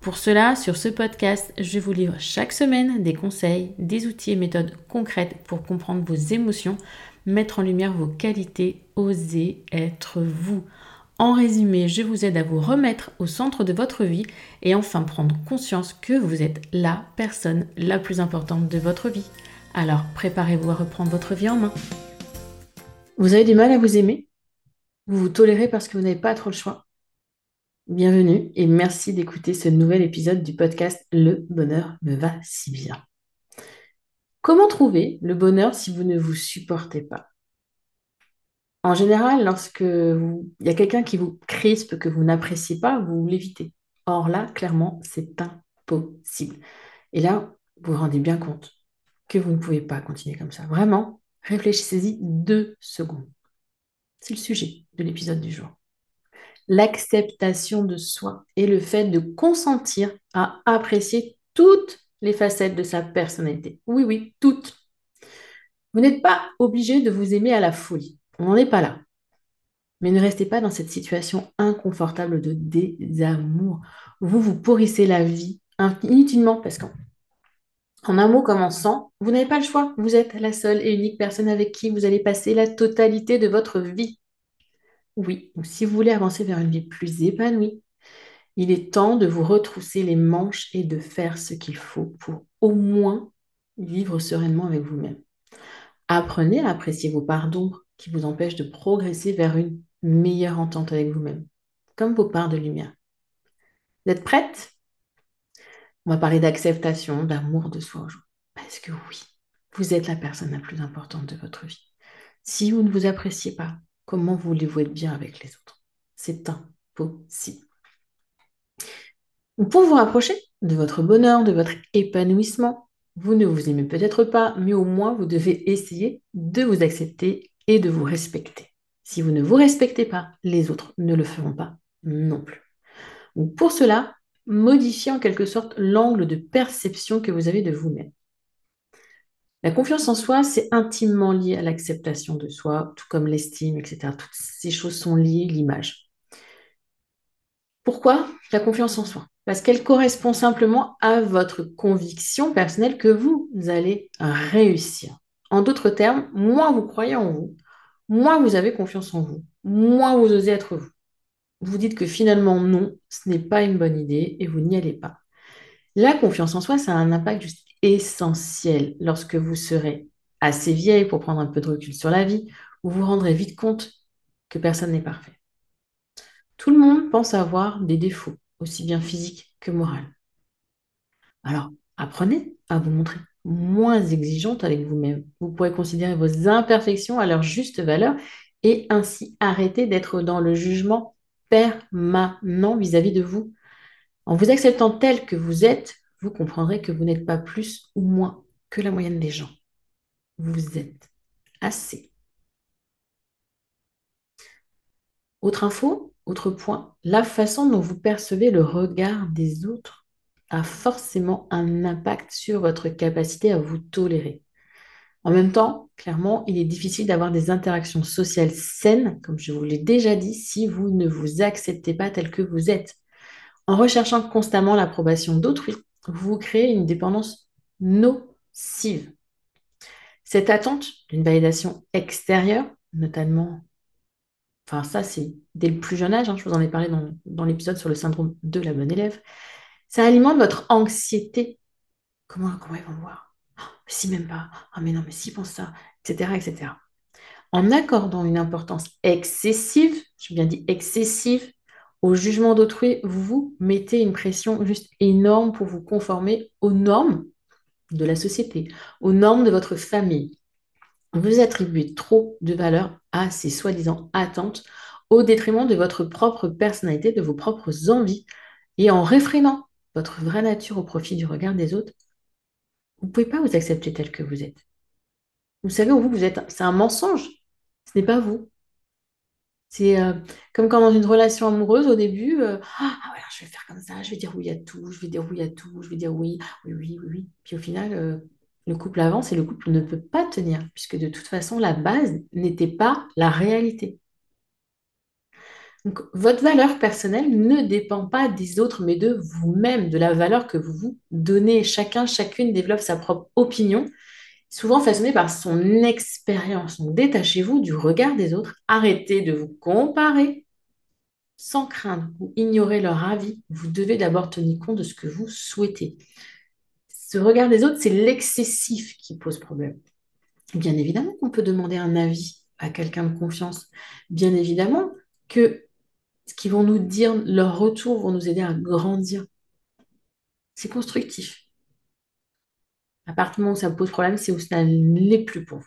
Pour cela, sur ce podcast, je vous livre chaque semaine des conseils, des outils et méthodes concrètes pour comprendre vos émotions, mettre en lumière vos qualités, oser être vous. En résumé, je vous aide à vous remettre au centre de votre vie et enfin prendre conscience que vous êtes la personne la plus importante de votre vie. Alors préparez-vous à reprendre votre vie en main. Vous avez du mal à vous aimer? Vous vous tolérez parce que vous n'avez pas trop le choix? Bienvenue et merci d'écouter ce nouvel épisode du podcast Le bonheur me va si bien. Comment trouver le bonheur si vous ne vous supportez pas? En général, lorsque il y a quelqu'un qui vous crispe, que vous n'appréciez pas, vous l'évitez. Or là, clairement, c'est impossible. Et là, vous vous rendez bien compte que vous ne pouvez pas continuer comme ça. Vraiment, réfléchissez-y deux secondes. C'est le sujet de l'épisode du jour l'acceptation de soi et le fait de consentir à apprécier toutes les facettes de sa personnalité. Oui, oui, toutes. Vous n'êtes pas obligé de vous aimer à la folie. On n'en est pas là. Mais ne restez pas dans cette situation inconfortable de désamour. Vous vous pourrissez la vie inutilement parce qu'en en un mot comme en sang, vous n'avez pas le choix. Vous êtes la seule et unique personne avec qui vous allez passer la totalité de votre vie. Oui, ou si vous voulez avancer vers une vie plus épanouie, il est temps de vous retrousser les manches et de faire ce qu'il faut pour au moins vivre sereinement avec vous-même. Apprenez à apprécier vos parts d'ombre qui vous empêchent de progresser vers une meilleure entente avec vous-même, comme vos parts de lumière. Vous êtes prête? On va parler d'acceptation, d'amour de soi aujourd'hui. Parce que oui, vous êtes la personne la plus importante de votre vie. Si vous ne vous appréciez pas, Comment voulez-vous être bien avec les autres? C'est impossible. Pour vous rapprocher de votre bonheur, de votre épanouissement, vous ne vous aimez peut-être pas, mais au moins vous devez essayer de vous accepter et de vous respecter. Si vous ne vous respectez pas, les autres ne le feront pas non plus. pour cela, modifiez en quelque sorte l'angle de perception que vous avez de vous-même. La confiance en soi, c'est intimement lié à l'acceptation de soi, tout comme l'estime, etc. Toutes ces choses sont liées, l'image. Pourquoi la confiance en soi? Parce qu'elle correspond simplement à votre conviction personnelle que vous allez réussir. En d'autres termes, moins vous croyez en vous, moins vous avez confiance en vous, moins vous osez être vous. Vous dites que finalement non, ce n'est pas une bonne idée et vous n'y allez pas. La confiance en soi, ça a un impact juste essentiel lorsque vous serez assez vieille pour prendre un peu de recul sur la vie, vous vous rendrez vite compte que personne n'est parfait. Tout le monde pense avoir des défauts, aussi bien physiques que moraux. Alors, apprenez à vous montrer moins exigeante avec vous-même. Vous pourrez considérer vos imperfections à leur juste valeur et ainsi arrêter d'être dans le jugement permanent vis-à-vis de vous. En vous acceptant tel que vous êtes, vous comprendrez que vous n'êtes pas plus ou moins que la moyenne des gens. Vous êtes assez. Autre info, autre point, la façon dont vous percevez le regard des autres a forcément un impact sur votre capacité à vous tolérer. En même temps, clairement, il est difficile d'avoir des interactions sociales saines, comme je vous l'ai déjà dit, si vous ne vous acceptez pas tel que vous êtes. En recherchant constamment l'approbation d'autrui, vous créez une dépendance nocive. Cette attente d'une validation extérieure, notamment, enfin ça c'est dès le plus jeune âge, hein, je vous en ai parlé dans, l'épisode sur le syndrome de la bonne élève, ça alimente votre anxiété. Comment, comment ils vont voir? Oh, Si même pas, ah mais non, mais si pense ça, etc., etc. En accordant une importance excessive, j'ai bien dit excessive, au jugement d'autrui, vous mettez une pression juste énorme pour vous conformer aux normes de la société, aux normes de votre famille. Vous attribuez trop de valeur à ces soi-disant attentes au détriment de votre propre personnalité, de vos propres envies, et en réfrénant votre vraie nature au profit du regard des autres, vous ne pouvez pas vous accepter tel que vous êtes. Vous savez, vous, vous êtes, c'est un mensonge. Ce n'est pas vous. C'est euh, comme quand dans une relation amoureuse, au début, euh, ah voilà, je vais faire comme ça, je vais dire oui à tout, je vais dire oui à tout, je vais dire oui, oui, oui, oui, oui. Puis au final, euh, le couple avance et le couple ne peut pas tenir, puisque de toute façon, la base n'était pas la réalité. Donc, votre valeur personnelle ne dépend pas des autres, mais de vous-même, de la valeur que vous vous donnez. Chacun, chacune développe sa propre opinion, souvent façonnée par son expérience. Donc, détachez-vous du regard des autres, arrêtez de vous comparer sans craindre ou ignorer leur avis. Vous devez d'abord tenir compte de ce que vous souhaitez. Ce regard des autres, c'est l'excessif qui pose problème. Bien évidemment qu'on peut demander un avis à quelqu'un de confiance. Bien évidemment que ce qu'ils vont nous dire, leur retour vont nous aider à grandir. C'est constructif. À partir du moment où ça pose problème, c'est où ça ne l'est plus pour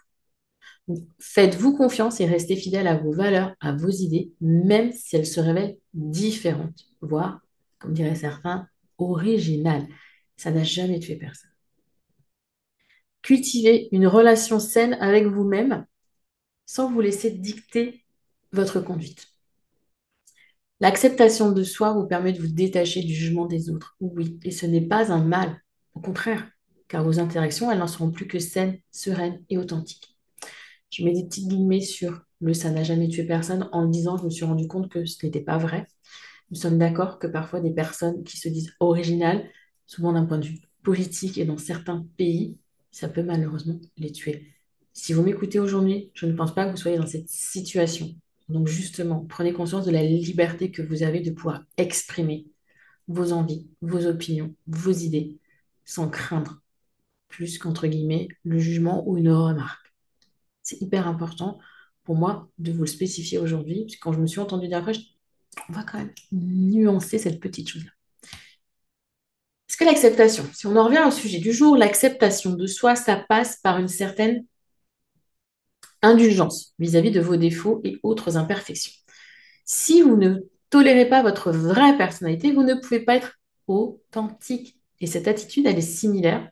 vous. Faites-vous confiance et restez fidèle à vos valeurs, à vos idées, même si elles se révèlent différentes, voire, comme diraient certains, originales. Ça n'a jamais tué personne. Cultivez une relation saine avec vous-même sans vous laisser dicter votre conduite. L'acceptation de soi vous permet de vous détacher du jugement des autres. Oui, et ce n'est pas un mal. Au contraire, car vos interactions, elles n'en seront plus que saines, sereines et authentiques. Je mets des petites guillemets sur le ça n'a jamais tué personne en disant je me suis rendu compte que ce n'était pas vrai. Nous sommes d'accord que parfois des personnes qui se disent originales, souvent d'un point de vue politique et dans certains pays, ça peut malheureusement les tuer. Si vous m'écoutez aujourd'hui, je ne pense pas que vous soyez dans cette situation. Donc justement, prenez conscience de la liberté que vous avez de pouvoir exprimer vos envies, vos opinions, vos idées, sans craindre plus qu'entre guillemets le jugement ou une remarque. C'est hyper important pour moi de vous le spécifier aujourd'hui, parce que quand je me suis entendue dire après, on va quand même nuancer cette petite chose-là. Est-ce que l'acceptation, si on en revient au sujet du jour, l'acceptation de soi, ça passe par une certaine indulgence vis-à-vis de vos défauts et autres imperfections. Si vous ne tolérez pas votre vraie personnalité, vous ne pouvez pas être authentique. Et cette attitude, elle est similaire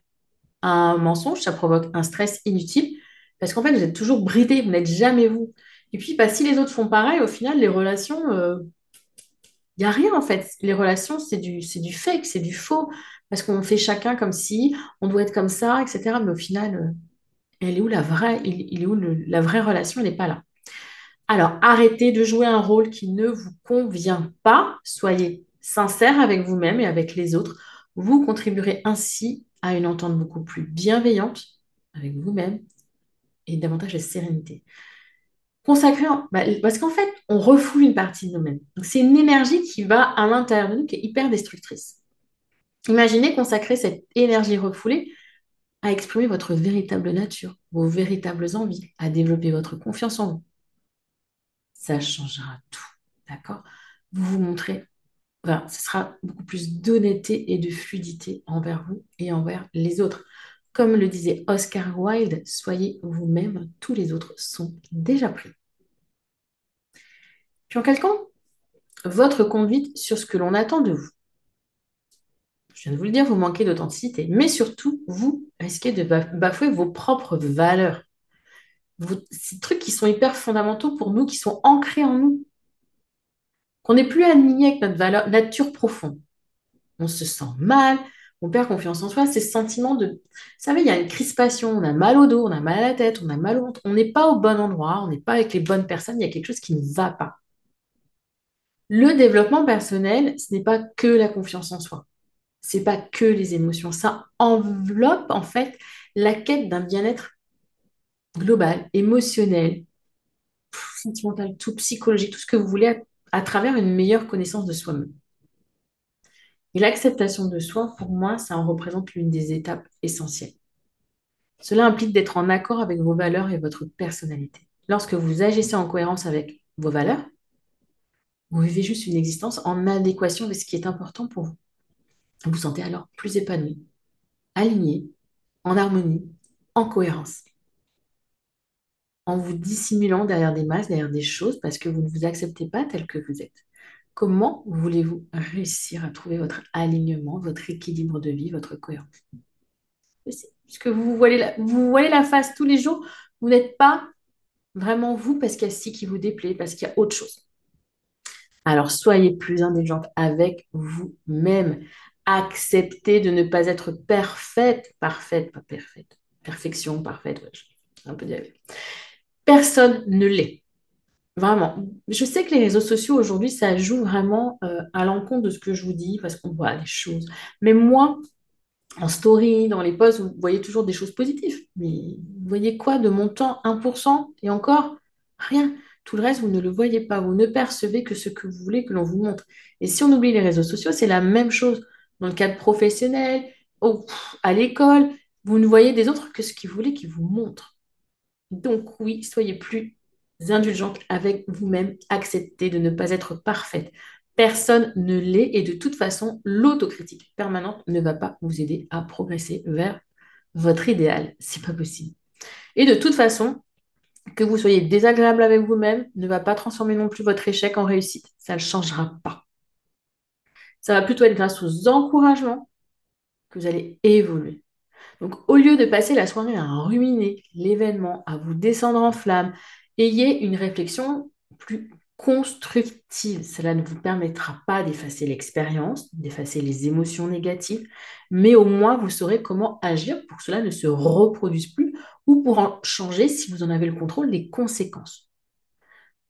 un mensonge, ça provoque un stress inutile, parce qu'en fait, vous êtes toujours bridé, vous n'êtes jamais vous. Et puis, bah, si les autres font pareil, au final, les relations, il euh, n'y a rien en fait. Les relations, c'est du, du fake, c'est du faux, parce qu'on fait chacun comme si on doit être comme ça, etc. Mais au final, euh, elle est où la vraie, il, est où la vraie relation Elle n'est pas là. Alors, arrêtez de jouer un rôle qui ne vous convient pas. Soyez sincère avec vous-même et avec les autres. Vous contribuerez ainsi à une entente beaucoup plus bienveillante avec vous-même et davantage de sérénité. Consacrer, bah, parce qu'en fait, on refoule une partie de nous-mêmes. c'est une énergie qui va à l'intérieur de nous qui est hyper destructrice. Imaginez consacrer cette énergie refoulée à exprimer votre véritable nature, vos véritables envies, à développer votre confiance en vous. Ça changera tout, d'accord? Vous vous montrez, ce sera beaucoup plus d'honnêteté et de fluidité envers vous et envers les autres. Comme le disait Oscar Wilde, soyez vous-même, tous les autres sont déjà pris. Puis en calquant votre conduite sur ce que l'on attend de vous, je viens de vous le dire, vous manquez d'authenticité. Mais surtout, vous risquez de bafouer vos propres valeurs. ces trucs qui sont hyper fondamentaux pour nous, qui sont ancrés en nous. Qu'on n'est plus aligné avec notre valeur, nature profonde. On se sent mal, on perd confiance en soi, ces sentiments de... Vous savez, il y a une crispation, on a mal au dos, on a mal à la tête, on a mal au ventre, on n'est pas au bon endroit, on n'est pas avec les bonnes personnes, il y a quelque chose qui ne va pas. Le développement personnel, ce n'est pas que la confiance en soi c'est pas que les émotions. Ça enveloppe en fait la quête d'un bien-être global, émotionnel, sentimental, tout psychologique, tout ce que vous voulez travers une meilleure connaissance de soi-même. Et l'acceptation de soi, pour moi, ça en représente l'une des étapes essentielles. Cela implique d'être en accord avec vos valeurs et votre personnalité. lorsque vous agissez en cohérence avec vos valeurs, vous vivez juste une existence en adéquation avec ce qui est important pour vous. Vous vous sentez alors plus épanoui, aligné, en harmonie, en cohérence. En vous dissimulant derrière des masques, derrière des choses, parce que vous ne vous acceptez pas tel que vous êtes. Comment voulez-vous réussir à trouver votre alignement, votre équilibre de vie, votre cohérence? Puisque vous voyez, la, vous voyez la face tous les jours, vous n'êtes pas vraiment vous parce qu'il y a ci qui vous déplaît, parce qu'il y a autre chose. Alors soyez plus indulgente avec vous-même. Acceptez de ne pas être parfaite, parfaite, pas parfaite. Perfection, parfaite, un peu diable. Personne ne l'est. Vraiment. Je sais que les réseaux sociaux aujourd'hui, ça joue vraiment euh, à l'encontre de ce que je vous dis parce qu'on voit les choses. Mais moi, en story, dans les posts, vous voyez toujours des choses positives. Mais vous voyez quoi de mon temps? 1% et encore? Rien. Tout le reste, vous ne le voyez pas. Vous ne percevez que ce que vous voulez que l'on vous montre. Et si on oublie les réseaux sociaux, c'est la même chose. Dans le cadre professionnel, à l'école, vous ne voyez des autres que ce qu'ils voulaient qu'ils vous montrent. Donc oui, soyez plus indulgente avec vous-même. Acceptez de ne pas être parfaite. Personne ne l'est et de toute façon, l'autocritique permanente ne va pas vous aider à progresser vers votre idéal. C'est pas possible. Et de toute façon, que vous soyez désagréable avec vous-même ne va pas transformer non plus votre échec en réussite. Ça ne changera pas. Ça va plutôt être grâce aux encouragements que vous allez évoluer. Donc, au lieu de passer la soirée à ruminer l'événement, à vous descendre en flamme, ayez une réflexion plus constructive. Cela ne vous permettra pas d'effacer l'expérience, d'effacer les émotions négatives, mais au moins vous saurez comment agir pour que cela ne se reproduise plus ou pour en changer si vous en avez le contrôle des conséquences.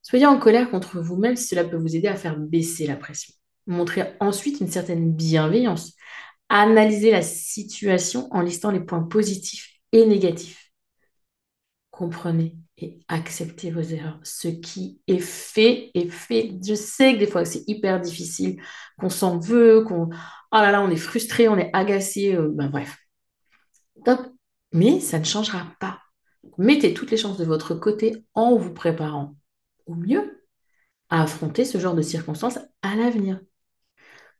Soyez en colère contre vous-même si cela peut vous aider à faire baisser la pression. Montrez ensuite une certaine bienveillance. Analysez la situation en listant les points positifs et négatifs. Comprenez et acceptez vos erreurs. Ce qui est fait est fait. Je sais que des fois c'est hyper difficile, qu'on s'en veut, qu'on oh on est frustré, on est agacé, euh, ben bref. Top. Mais ça ne changera pas. Mettez toutes les chances de votre côté en vous préparant au mieux à affronter ce genre de circonstances à l'avenir.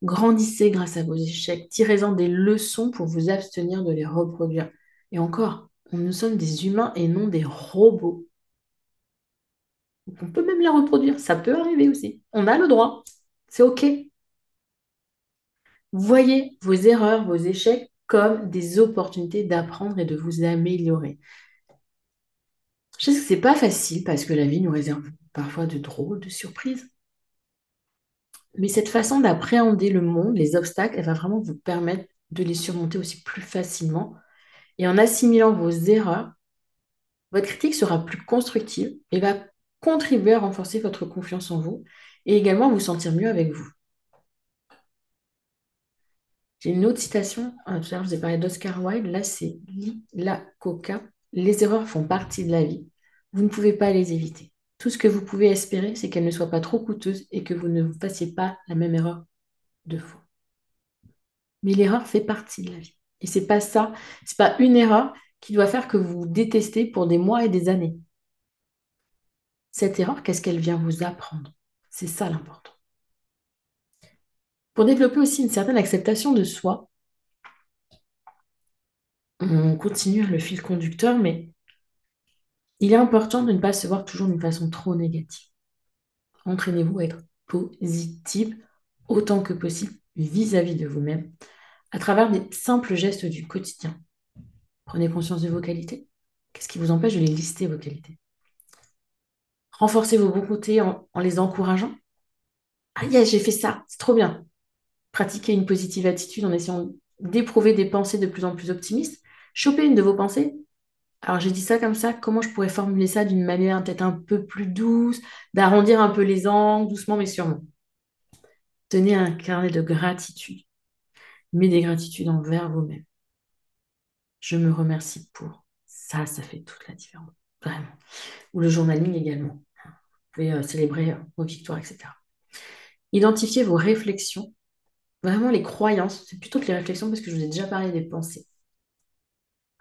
Grandissez grâce à vos échecs, tirez-en des leçons pour vous abstenir de les reproduire. Et encore, nous sommes des humains et non des robots. On peut même la reproduire, ça peut arriver aussi. On a le droit, c'est OK. Voyez vos erreurs, vos échecs comme des opportunités d'apprendre et de vous améliorer. Je sais que c'est pas facile parce que la vie nous réserve parfois de drôles de surprises. Mais cette façon d'appréhender le monde, les obstacles, elle va vraiment vous permettre de les surmonter aussi plus facilement. Et en assimilant vos erreurs, votre critique sera plus constructive et va contribuer à renforcer votre confiance en vous et également vous sentir mieux avec vous. J'ai une autre citation, ah, tout à l'heure je vous ai parlé d'Oscar Wilde, là c'est la coca. Les erreurs font partie de la vie. Vous ne pouvez pas les éviter. Tout ce que vous pouvez espérer, c'est qu'elles ne soient pas trop coûteuses et que vous ne fassiez pas la même erreur deux fois. Mais l'erreur fait partie de la vie. Et c'est pas ça, c'est pas une erreur qui doit faire que vous vous détestez pour des mois et des années. Cette erreur, qu'est-ce qu'elle vient vous apprendre? C'est ça l'important. Pour développer aussi une certaine acceptation de soi, on continue le fil conducteur, mais il est important de ne pas se voir toujours d'une façon trop négative. Entraînez-vous à être positive autant que possible vis-à-vis de vous-même à travers des simples gestes du quotidien. Prenez conscience de vos qualités. Qu'est-ce qui vous empêche de les lister, vos qualités? Renforcez vos bons côtés en, les encourageant. Ah yes, j'ai fait ça, c'est trop bien. Pratiquez une positive attitude en essayant d'éprouver des pensées de plus en plus optimistes. Chopez une de vos pensées. Alors j'ai dit ça comme ça, comment je pourrais formuler ça d'une manière peut-être un peu plus douce, d'arrondir un peu les angles, doucement mais sûrement. Tenez un carnet de gratitude, mais des gratitudes envers vous-même. Je me remercie pour. Ça, ça fait toute la différence. Vraiment. Ou le journaling également pouvez euh, célébrer euh, vos victoires, etc. Identifiez vos réflexions, vraiment les croyances, c'est plutôt que les réflexions parce que je vous ai déjà parlé des pensées.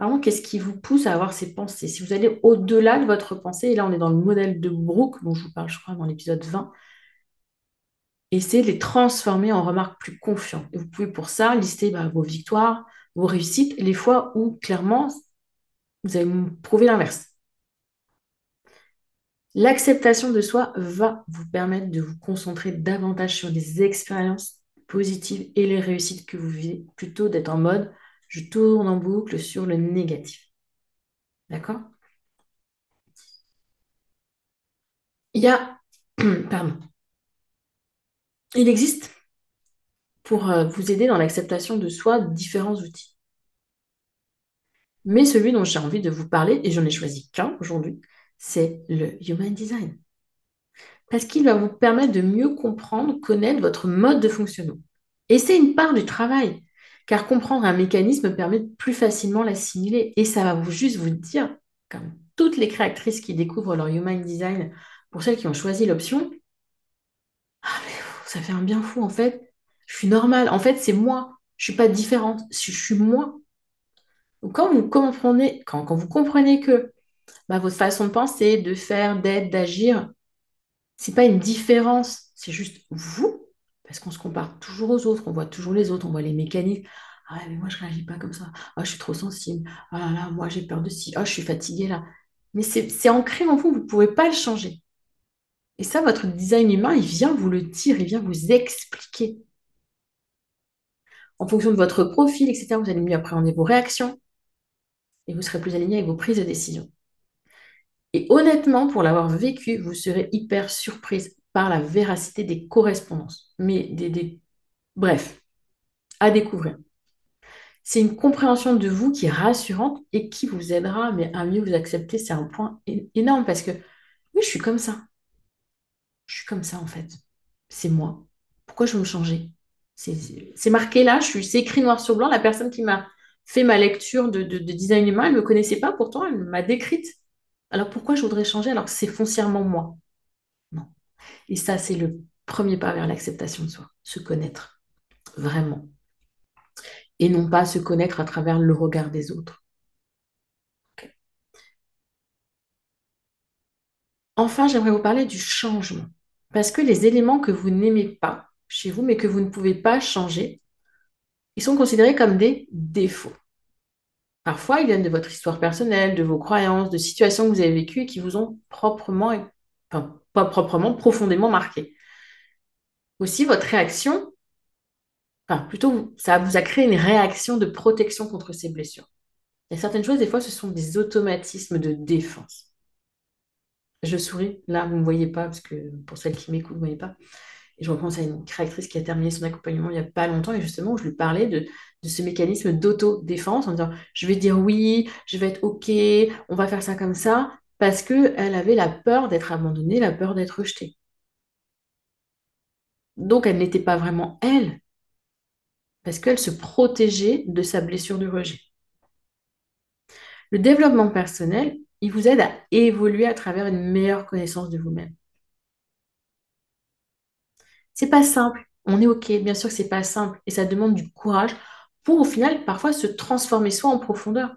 Vraiment, qu'est-ce qui vous pousse à avoir ces pensées? Si vous allez au-delà de votre pensée, et là on est dans le modèle de Brooke, dont je vous parle, je crois, dans l'épisode 20, essayez de les transformer en remarques plus confiantes. Et vous pouvez pour ça lister bah, vos victoires, vos réussites, les fois où clairement vous allez prouver l'inverse. L'acceptation de soi va vous permettre de vous concentrer davantage sur des expériences positives et les réussites que vous vivez, plutôt d'être en mode je tourne en boucle sur le négatif. D'accord? Il y a, pardon, il existe pour euh, vous aider dans l'acceptation de soi différents outils. Mais celui dont j'ai envie de vous parler, et j'en ai choisi qu'un aujourd'hui, c'est le Human Design. Parce qu'il va vous permettre de mieux comprendre, connaître votre mode de fonctionnement. Et c'est une part du travail, car comprendre un mécanisme permet de plus facilement l'assimiler. Et ça va vous juste vous dire, comme toutes les créatrices qui découvrent leur Human Design, pour celles qui ont choisi l'option, ah ça fait un bien fou en fait. Je suis normale. En fait, c'est moi. Je suis pas différente. Je suis moi. Quand vous comprenez, quand, quand vous comprenez que bah, votre façon de penser, de faire, d'être, d'agir, c'est pas une différence, c'est juste vous, parce qu'on se compare toujours aux autres, on voit toujours les autres, on voit les mécaniques. Ah mais moi je réagis pas comme ça. Ah je suis trop sensible. Ah là là, moi j'ai peur de ci. Ah je suis fatiguée là. Mais c'est ancré en vous, vous ne pouvez pas le changer. Et ça, votre design humain, il vient vous le dire, il vient vous expliquer. En fonction de votre profil, etc., vous allez mieux appréhender vos réactions et vous serez plus aligné avec vos prises de décision. Et honnêtement, pour l'avoir vécu, vous serez hyper surprise par la véracité des correspondances. Mais des, Bref, à découvrir. C'est une compréhension de vous qui est rassurante et qui vous aidera mais à mieux vous accepter. C'est un point énorme parce que oui, je suis comme ça. Je suis comme ça en fait. C'est moi. Pourquoi je veux me changer? C'est marqué là, c'est écrit noir sur blanc. La personne qui m'a fait ma lecture de, design humain, elle ne me connaissait pas, pourtant elle m'a décrite. Alors pourquoi je voudrais changer? Alors que c'est foncièrement moi. Et ça, c'est le premier pas vers l'acceptation de soi, se connaître, vraiment. Et non pas se connaître à travers le regard des autres. Enfin, j'aimerais vous parler du changement. Parce que les éléments que vous n'aimez pas chez vous, mais que vous ne pouvez pas changer, ils sont considérés comme des défauts. Parfois, ils viennent de votre histoire personnelle, de vos croyances, de situations que vous avez vécues et qui vous ont proprement, pas proprement, profondément marqué. Aussi, votre réaction, enfin, plutôt, ça vous a créé une réaction de protection contre ces blessures. Il y a certaines choses, des fois, ce sont des automatismes de défense je souris. Là, vous ne me voyez pas, parce que pour celles qui m'écoutent, vous ne voyez pas. Et je repense à une créatrice qui a terminé son accompagnement il n'y a pas longtemps, et justement, je lui parlais de, ce mécanisme d'autodéfense en disant, je vais dire oui, je vais être OK, on va faire ça comme ça, parce qu'elle avait la peur d'être abandonnée, la peur d'être rejetée. Donc, elle n'était pas vraiment elle, parce qu'elle se protégeait de sa blessure de rejet. Le développement personnel, il vous aide à évoluer à travers une meilleure connaissance de vous-même. C'est pas simple. On est OK, bien sûr que c'est pas simple et ça demande du courage pour au final parfois se transformer soi en profondeur.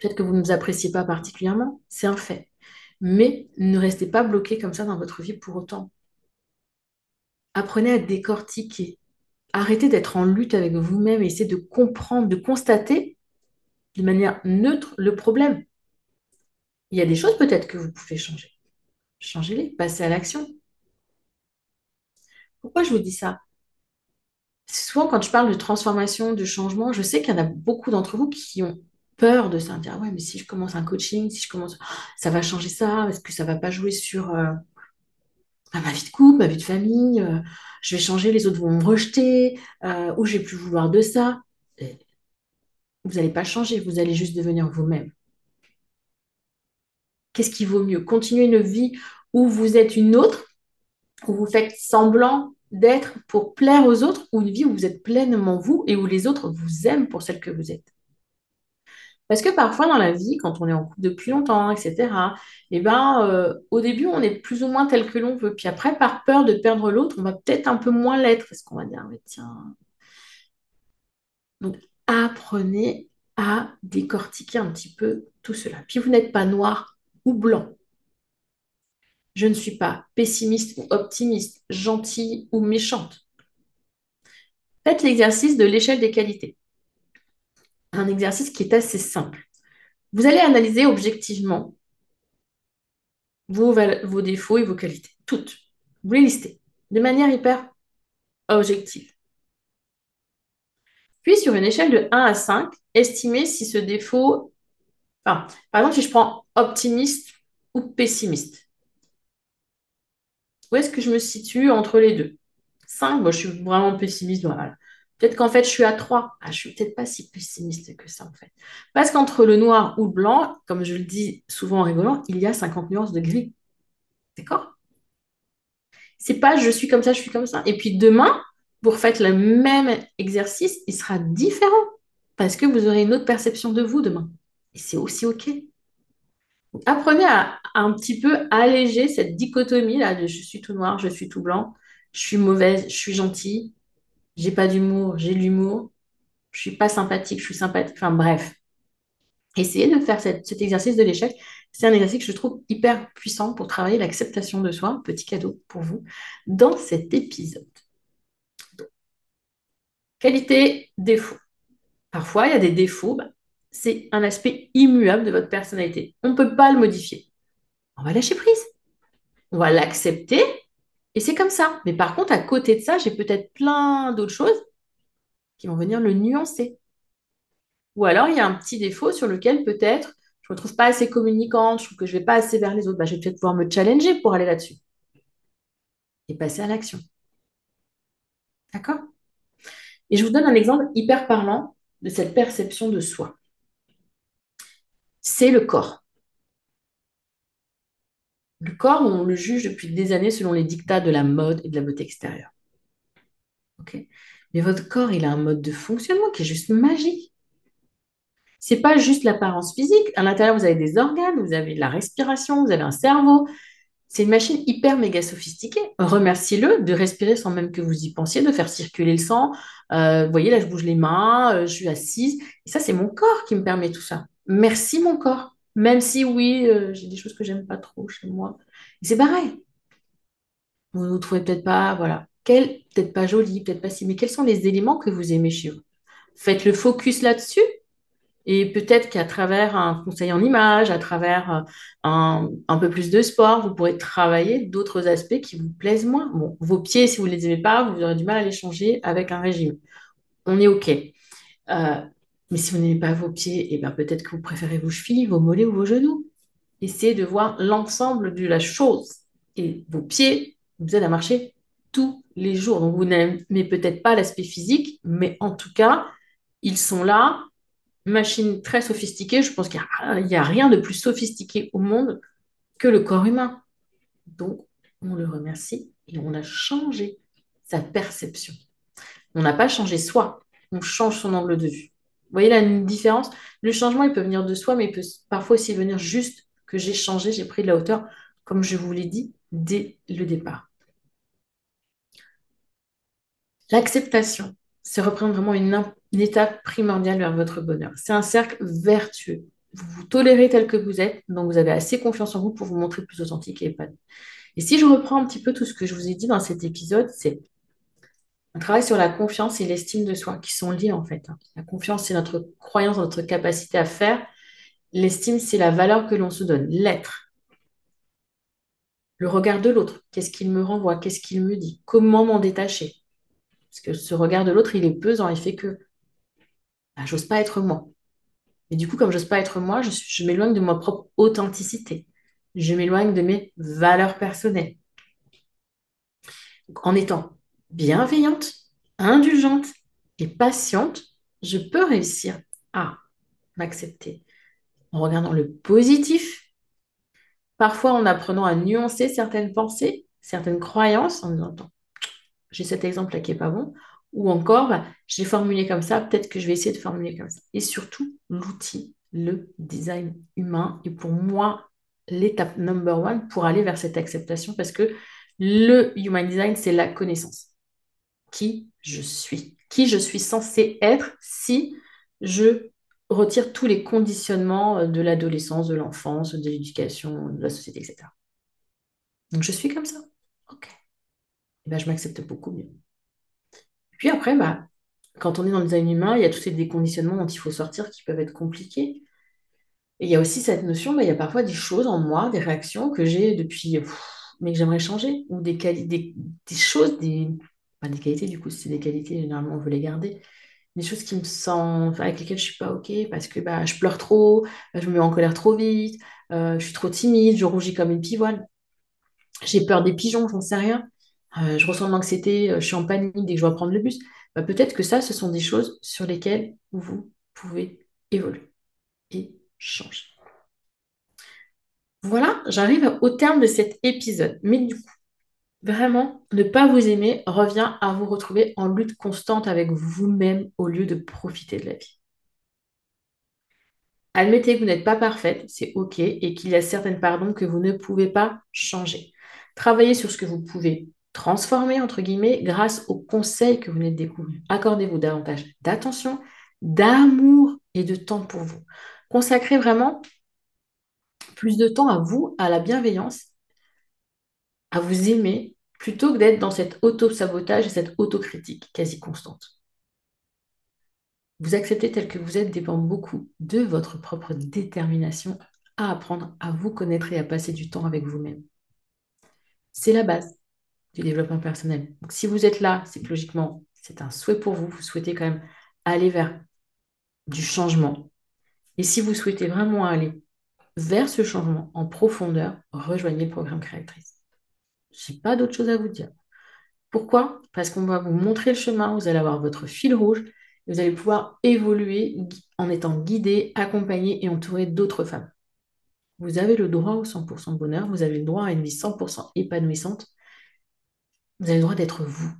Peut-être que vous ne vous appréciez pas particulièrement, c'est un fait. Mais ne restez pas bloqué comme ça dans votre vie pour autant. Apprenez à décortiquer. Arrêtez d'être en lutte avec vous-même et essayez de comprendre, de constater de manière neutre le problème. Il y a des choses peut-être que vous pouvez changer. Changez-les, passez à l'action. Pourquoi je vous dis ça? Souvent, quand je parle de transformation, de changement, je sais qu'il y en a beaucoup d'entre vous qui ont peur de ça, dire ouais, mais si je commence un coaching, si je commence, ça va changer ça, est-ce que ça va pas jouer sur euh, ma vie de couple, ma vie de famille, euh, je vais changer, les autres vont me rejeter, euh, ou je vais plus vouloir de ça. vous n'allez pas changer, vous allez juste devenir vous-même. Qu'est-ce qui vaut mieux? Continuer une vie où vous êtes une autre, où vous faites semblant d'être pour plaire aux autres, ou une vie où vous êtes pleinement vous et où les autres vous aiment pour celle que vous êtes? Parce que parfois dans la vie, quand on est en couple depuis longtemps, etc., eh ben, euh, au début, on est plus ou moins tel que l'on veut. Puis après, par peur de perdre l'autre, on va peut-être un peu moins l'être. Parce qu'on va dire, mais tiens. Donc, apprenez à décortiquer un petit peu tout cela. Puis vous n'êtes pas noir ou blanc. Je ne suis pas pessimiste ou optimiste, gentille ou méchante. Faites l'exercice de l'échelle des qualités. Un exercice qui est assez simple. Vous allez analyser objectivement vos, défauts et vos qualités, toutes. Vous les listez de manière hyper objective. Puis, sur une échelle de 1 à 5, estimez si ce défaut, par exemple, si je prends optimiste ou pessimiste, où est-ce que je me situe entre les deux? 5, je suis vraiment pessimiste. Voilà. Peut-être qu'en fait, je suis à 3. Ah, je suis peut-être pas si pessimiste que ça, en fait. Parce qu'entre le noir ou le blanc, comme je le dis souvent en rigolant, il y a 50 nuances de gris. D'accord? C'est pas je suis comme ça, je suis comme ça. Et puis demain, vous refaites le même exercice, il sera différent. Parce que vous aurez une autre perception de vous demain. Et c'est aussi OK. Apprenez à, un petit peu alléger cette dichotomie là de je suis tout noir, je suis tout blanc, je suis mauvaise, je suis gentille, j'ai pas d'humour, j'ai de l'humour, je suis pas sympathique, je suis sympathique. Enfin bref, essayez de faire cet exercice de l'échec. C'est un exercice que je trouve hyper puissant pour travailler l'acceptation de soi. Petit cadeau pour vous dans cet épisode. qualité, défaut. Parfois, il y a des défauts. Bah, c'est un aspect immuable de votre personnalité. On ne peut pas le modifier. On va lâcher prise. On va l'accepter et c'est comme ça. Mais par contre, à côté de ça, j'ai peut-être plein d'autres choses qui vont venir le nuancer. Ou alors, il y a un petit défaut sur lequel peut-être je ne me trouve pas assez communicante, je trouve que je ne vais pas assez vers les autres. Bah, je vais peut-être pouvoir me challenger pour aller là-dessus. Et passer à l'action. D'accord? Et je vous donne un exemple hyper parlant de cette perception de soi c'est le corps. Le corps, on le juge depuis des années selon les dictats de la mode et de la beauté extérieure. Mais votre corps, il a un mode de fonctionnement qui est juste magique. C'est pas juste l'apparence physique. À l'intérieur, vous avez des organes, vous avez de la respiration, vous avez un cerveau. C'est une machine hyper méga sophistiquée. Remerciez-le de respirer sans même que vous y pensiez, de faire circuler le sang. Euh, vous voyez, là, je bouge les mains, euh, je suis assise. Et ça, c'est mon corps qui me permet tout ça merci mon corps. Même si oui, euh, j'ai des choses que j'aime pas trop chez moi. C'est pareil. Vous ne trouvez peut-être pas, voilà. peut-être pas joli, peut-être pas si, mais quels sont les éléments que vous aimez chez vous? Faites le focus là-dessus. Et peut-être qu'à travers un conseil en image, à travers euh, un, un, peu plus de sport, vous pourrez travailler d'autres aspects qui vous plaisent moins. Bon, vos pieds, si vous ne les aimez pas, vous aurez du mal à les changer avec un régime. On est OK. Euh, mais si vous n'aimez pas vos pieds, eh ben peut-être que vous préférez vos chevilles, vos mollets ou vos genoux. Essayez de voir l'ensemble de la chose. Et vos pieds vous aident à marcher tous les jours. Donc vous n'aimez peut-être pas l'aspect physique, mais en tout cas, ils sont là. Machine très sophistiquée. Je pense qu'il n'y a, a, rien de plus sophistiqué au monde que le corps humain. Donc, on le remercie et on a changé sa perception. On n'a pas changé soi, on change son angle de vue. Vous voyez la différence? Le changement, il peut venir de soi, mais il peut parfois aussi venir juste que j'ai changé, j'ai pris de la hauteur, comme je vous l'ai dit dès le départ. L'acceptation, c'est reprendre vraiment une, étape primordiale vers votre bonheur. C'est un cercle vertueux. Vous vous tolérez tel que vous êtes, donc vous avez assez confiance en vous pour vous montrer plus authentique et épanoui. Et si je reprends un petit peu tout ce que je vous ai dit dans cet épisode, c'est un travail sur la confiance et l'estime de soi qui sont liés en fait. La confiance, c'est notre croyance, notre capacité à faire. L'estime, c'est la valeur que l'on se donne, l'être. Le regard de l'autre, qu'est-ce qu'il me renvoie, qu'est-ce qu'il me dit, comment m'en détacher? Parce que ce regard de l'autre, il est pesant, il fait que bah, j'ose pas être moi. Et du coup, comme j'ose pas être moi, je, je m'éloigne de ma propre authenticité. Je m'éloigne de mes valeurs personnelles. En étant bienveillante, indulgente et patiente, je peux réussir à m'accepter en regardant le positif, parfois en apprenant à nuancer certaines pensées, certaines croyances, en disant j'ai cet exemple-là qui n'est pas bon, ou encore bah, j'ai formulé comme ça, peut-être que je vais essayer de formuler comme ça. Et surtout, l'outil, le design humain est pour moi l'étape number one pour aller vers cette acceptation parce que le human design, c'est la connaissance qui je suis, qui je suis censé être si je retire tous les conditionnements de l'adolescence, de l'enfance, de l'éducation, de la société, etc. Donc je suis comme ça. Ok. Et ben, je m'accepte beaucoup mieux. Puis après, bah, quand on est dans le design humain, il y a tous ces déconditionnements dont il faut sortir qui peuvent être compliqués. Et il y a aussi cette notion, bah, il y a parfois des choses en moi, des réactions que j'ai depuis, mais que j'aimerais changer, ou des, des, des choses, des, des qualités du coup, si c'est des qualités, généralement on veut les garder, des choses qui me sentent, avec lesquelles je suis pas OK, parce que bah, je pleure trop, je me mets en colère trop vite, euh, je suis trop timide, je rougis comme une pivoine, j'ai peur des pigeons, j'en sais rien, euh, je ressens de l'anxiété, euh, je suis en panique dès que je dois prendre le bus. Bah, peut-être que ça, ce sont des choses sur lesquelles vous pouvez évoluer et changer. Voilà, j'arrive au terme de cet épisode. Mais du coup, vraiment, ne pas vous aimer revient à vous retrouver en lutte constante avec vous-même au lieu de profiter de la vie. Admettez que vous n'êtes pas parfaite, c'est OK, et qu'il y a certaines pardons que vous ne pouvez pas changer. Travaillez sur ce que vous pouvez transformer, entre guillemets, grâce aux conseils que vous venez de découvrir. Accordez-vous davantage d'attention, d'amour et de temps pour vous. Consacrez vraiment plus de temps à vous, à la bienveillance, à vous aimer, plutôt que d'être dans cet auto-sabotage et cette autocritique quasi constante. Vous accepter tel que vous êtes dépend beaucoup de votre propre détermination à apprendre à vous connaître et à passer du temps avec vous-même. C'est la base du développement personnel. Donc, si vous êtes là, c'est que logiquement, c'est un souhait pour vous. Vous souhaitez quand même aller vers du changement. Et si vous souhaitez vraiment aller vers ce changement en profondeur, rejoignez le programme créatrice. Je n'ai pas d'autre chose à vous dire. Pourquoi? Parce qu'on va vous montrer le chemin, vous allez avoir votre fil rouge, vous allez pouvoir évoluer en étant guidé, accompagné et entouré d'autres femmes. Vous avez le droit au 100% bonheur, vous avez le droit à une vie 100% épanouissante, vous avez le droit d'être vous.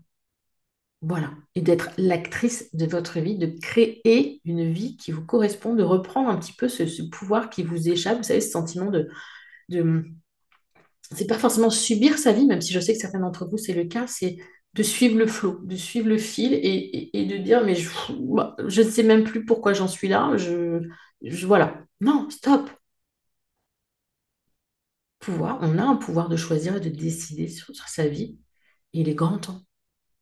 Voilà. Et d'être l'actrice de votre vie, de créer une vie qui vous correspond, de reprendre un petit peu ce, pouvoir qui vous échappe. Vous savez, ce sentiment de c'est pas forcément subir sa vie, même si je sais que certains d'entre vous, c'est le cas, c'est de suivre le flot, de suivre le fil et, de dire, mais je, ne sais même plus pourquoi j'en suis là. Je, je, voilà. Non, stop. Pouvoir, on a un pouvoir de choisir et de décider sur sa vie il est grand temps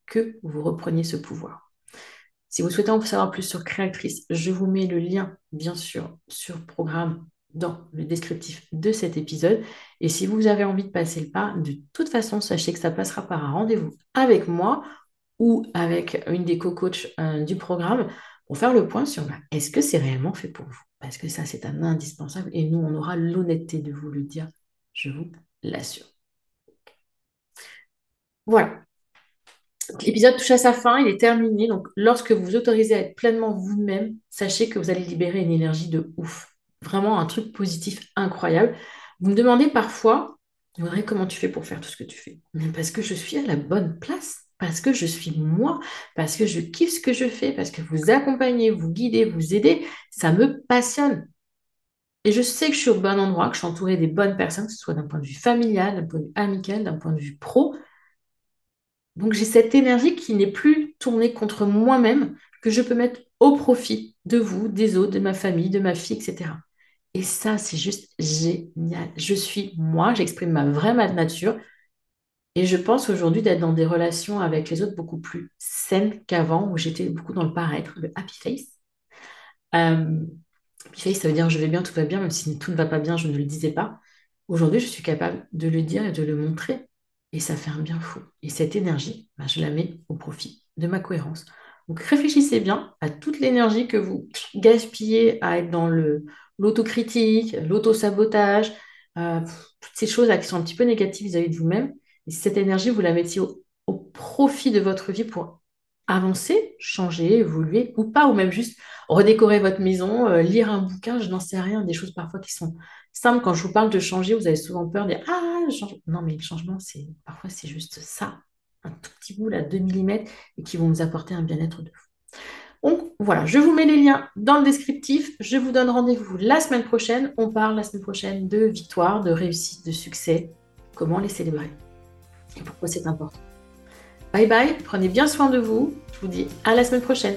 que vous repreniez ce pouvoir. Si vous souhaitez en savoir plus sur Créatrice, je vous mets le lien, bien sûr, sur programme dans le descriptif de cet épisode. Et si vous avez envie de passer le pas, de toute façon, sachez que ça passera par un rendez-vous avec moi ou avec une des co-coachs euh, du programme pour faire le point sur bah, est-ce que c'est réellement fait pour vous? Parce que ça, c'est un indispensable et nous, on aura l'honnêteté de vous le dire, je vous l'assure. Voilà. L'épisode touche à sa fin, il est terminé. Donc, lorsque vous vous autorisez à être pleinement vous-même, sachez que vous allez libérer une énergie de ouf. Vraiment un truc positif incroyable. Vous me demandez parfois, Audrey, comment tu fais pour faire tout ce que tu fais? Parce que je suis à la bonne place, parce que je suis moi, parce que je kiffe ce que je fais, parce que vous accompagnez, vous guidez, vous aidez, ça me passionne. Et je sais que je suis au bon endroit, que je suis entourée des bonnes personnes, que ce soit d'un point de vue familial, d'un point de vue amical, d'un point de vue pro. Donc j'ai cette énergie qui n'est plus tournée contre moi-même, que je peux mettre au profit de vous, des autres, de ma famille, de ma fille, etc. Et ça, c'est juste génial. Je suis moi, j'exprime ma vraie nature. Et je pense aujourd'hui d'être dans des relations avec les autres beaucoup plus saines qu'avant, où j'étais beaucoup dans le paraître, le happy face. Euh, happy face, ça veut dire je vais bien, tout va bien, même si tout ne va pas bien, je ne le disais pas. Aujourd'hui, je suis capable de le dire et de le montrer et ça fait un bien fou. Et cette énergie, bah, je la mets au profit de ma cohérence. Donc réfléchissez bien à toute l'énergie que vous gaspillez à être dans l'autocritique, l'autosabotage, euh, toutes ces choses qui sont un petit peu négatives vis-à-vis de vous-même. Et cette énergie, vous la mettiez au, profit de votre vie pour avancer, changer, évoluer, ou pas, ou même juste redécorer votre maison, euh, lire un bouquin, je n'en sais rien, des choses parfois qui sont simple, quand je vous parle de changer, vous avez souvent peur de dire Ah, Non, mais le changement, c'est parfois c'est juste ça, un tout petit bout là, 2 mm, et qui vont nous apporter un bien-être de fou. Donc voilà, je vous mets les liens dans le descriptif. Je vous donne rendez-vous la semaine prochaine. On parle la semaine prochaine de victoire, de réussite, de succès, comment les célébrer et pourquoi c'est important. Bye bye, prenez bien soin de vous. Je vous dis à la semaine prochaine.